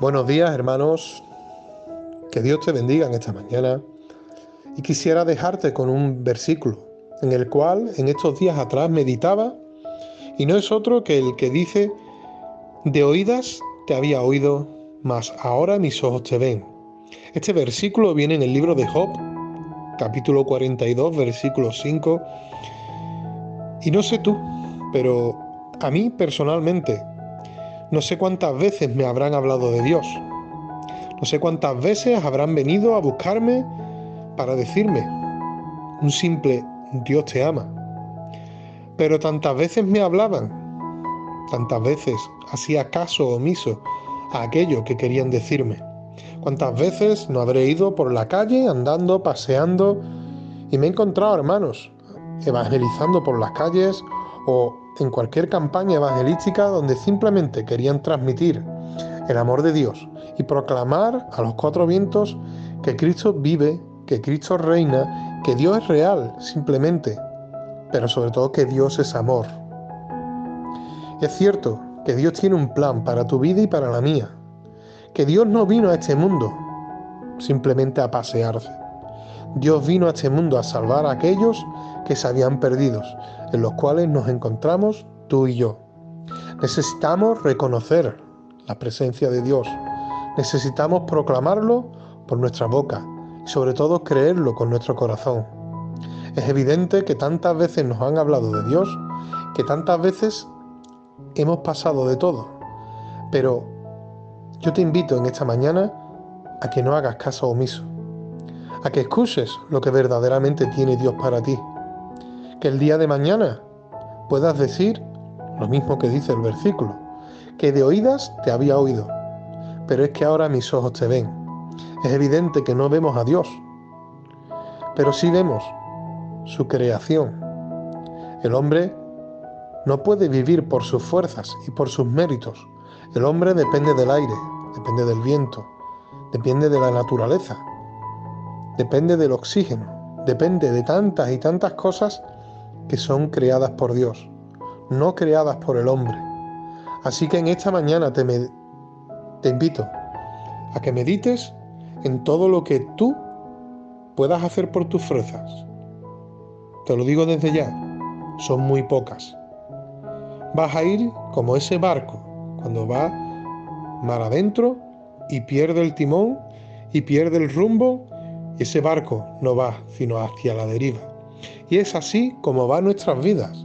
Buenos días hermanos, que Dios te bendiga en esta mañana y quisiera dejarte con un versículo en el cual en estos días atrás meditaba y no es otro que el que dice, de oídas te había oído, mas ahora mis ojos te ven. Este versículo viene en el libro de Job, capítulo 42, versículo 5. Y no sé tú, pero a mí personalmente no sé cuántas veces me habrán hablado de Dios. No sé cuántas veces habrán venido a buscarme para decirme un simple Dios te ama. Pero tantas veces me hablaban, tantas veces hacía caso omiso a aquello que querían decirme. Cuántas veces no habré ido por la calle andando, paseando y me he encontrado hermanos evangelizando por las calles o en cualquier campaña evangelística donde simplemente querían transmitir el amor de Dios y proclamar a los cuatro vientos que Cristo vive, que Cristo reina, que Dios es real simplemente, pero sobre todo que Dios es amor. Es cierto que Dios tiene un plan para tu vida y para la mía, que Dios no vino a este mundo simplemente a pasearse. Dios vino a este mundo a salvar a aquellos que se habían perdido, en los cuales nos encontramos tú y yo. Necesitamos reconocer la presencia de Dios. Necesitamos proclamarlo por nuestra boca y sobre todo creerlo con nuestro corazón. Es evidente que tantas veces nos han hablado de Dios, que tantas veces hemos pasado de todo. Pero yo te invito en esta mañana a que no hagas caso omiso, a que escuches lo que verdaderamente tiene Dios para ti que el día de mañana puedas decir lo mismo que dice el versículo, que de oídas te había oído, pero es que ahora mis ojos te ven. Es evidente que no vemos a Dios, pero sí vemos su creación. El hombre no puede vivir por sus fuerzas y por sus méritos. El hombre depende del aire, depende del viento, depende de la naturaleza, depende del oxígeno, depende de tantas y tantas cosas que son creadas por Dios, no creadas por el hombre. Así que en esta mañana te, te invito a que medites en todo lo que tú puedas hacer por tus fuerzas. Te lo digo desde ya, son muy pocas. Vas a ir como ese barco cuando va mar adentro y pierde el timón y pierde el rumbo ese barco no va sino hacia la deriva. Y es así como van nuestras vidas.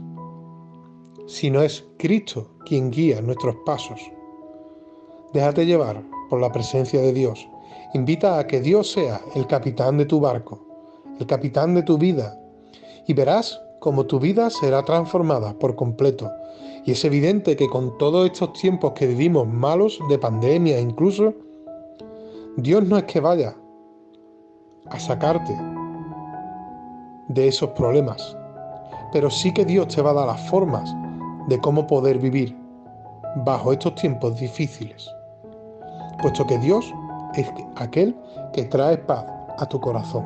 Si no es Cristo quien guía nuestros pasos. Déjate llevar por la presencia de Dios. Invita a que Dios sea el capitán de tu barco, el capitán de tu vida. Y verás cómo tu vida será transformada por completo. Y es evidente que con todos estos tiempos que vivimos malos, de pandemia incluso, Dios no es que vaya a sacarte de esos problemas. Pero sí que Dios te va a dar las formas de cómo poder vivir bajo estos tiempos difíciles. Puesto que Dios es aquel que trae paz a tu corazón.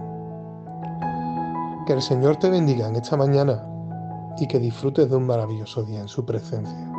Que el Señor te bendiga en esta mañana y que disfrutes de un maravilloso día en su presencia.